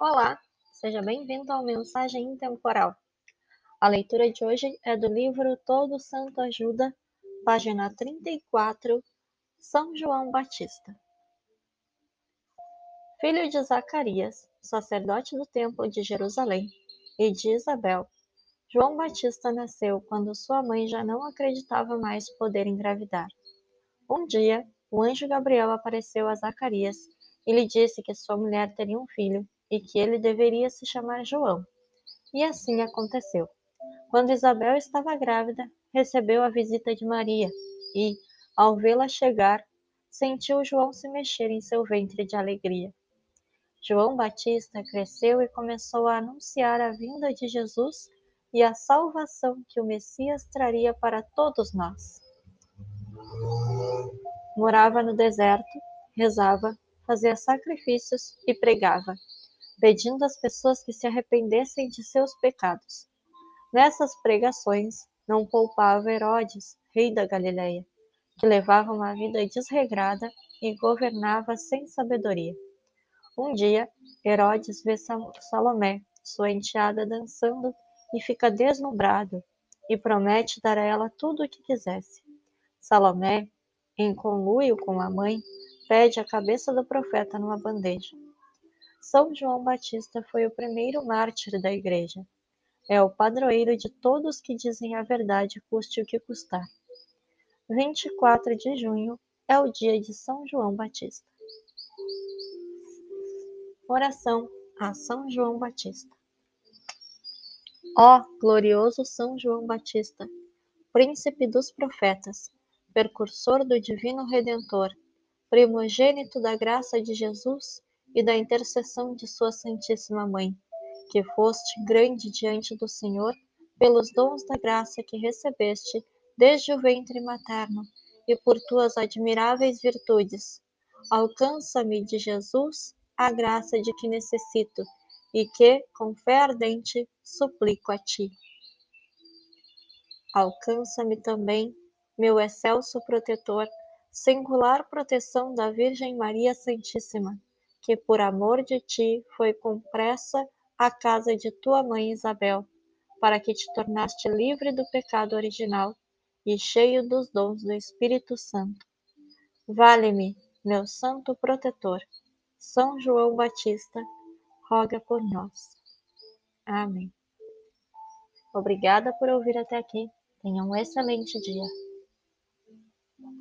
Olá, seja bem-vindo ao Mensagem Intemporal. A leitura de hoje é do livro Todo Santo Ajuda, página 34, São João Batista. Filho de Zacarias, sacerdote do Templo de Jerusalém, e de Isabel, João Batista nasceu quando sua mãe já não acreditava mais poder engravidar. Um dia, o anjo Gabriel apareceu a Zacarias e lhe disse que sua mulher teria um filho e que ele deveria se chamar João. E assim aconteceu. Quando Isabel estava grávida, recebeu a visita de Maria e, ao vê-la chegar, sentiu João se mexer em seu ventre de alegria. João Batista cresceu e começou a anunciar a vinda de Jesus e a salvação que o Messias traria para todos nós. Morava no deserto, rezava, fazia sacrifícios e pregava pedindo às pessoas que se arrependessem de seus pecados. Nessas pregações, não poupava Herodes, rei da Galiléia, que levava uma vida desregrada e governava sem sabedoria. Um dia, Herodes vê Salomé, sua enteada, dançando e fica deslumbrado e promete dar a ela tudo o que quisesse. Salomé, em conluio com a mãe, pede a cabeça do profeta numa bandeja. São João Batista foi o primeiro mártir da Igreja. É o padroeiro de todos que dizem a verdade, custe o que custar. 24 de junho é o dia de São João Batista. Oração a São João Batista. Ó glorioso São João Batista, príncipe dos profetas, precursor do divino Redentor, primogênito da graça de Jesus e da intercessão de Sua Santíssima Mãe, que foste grande diante do Senhor pelos dons da graça que recebeste desde o ventre materno e por tuas admiráveis virtudes. Alcança-me de Jesus a graça de que necessito e que, com fé ardente, suplico a ti. Alcança-me também, meu excelso protetor, singular proteção da Virgem Maria Santíssima que por amor de ti foi com pressa à casa de tua mãe Isabel, para que te tornaste livre do pecado original e cheio dos dons do Espírito Santo. Vale-me, meu santo protetor, São João Batista, roga por nós. Amém. Obrigada por ouvir até aqui. Tenha um excelente dia.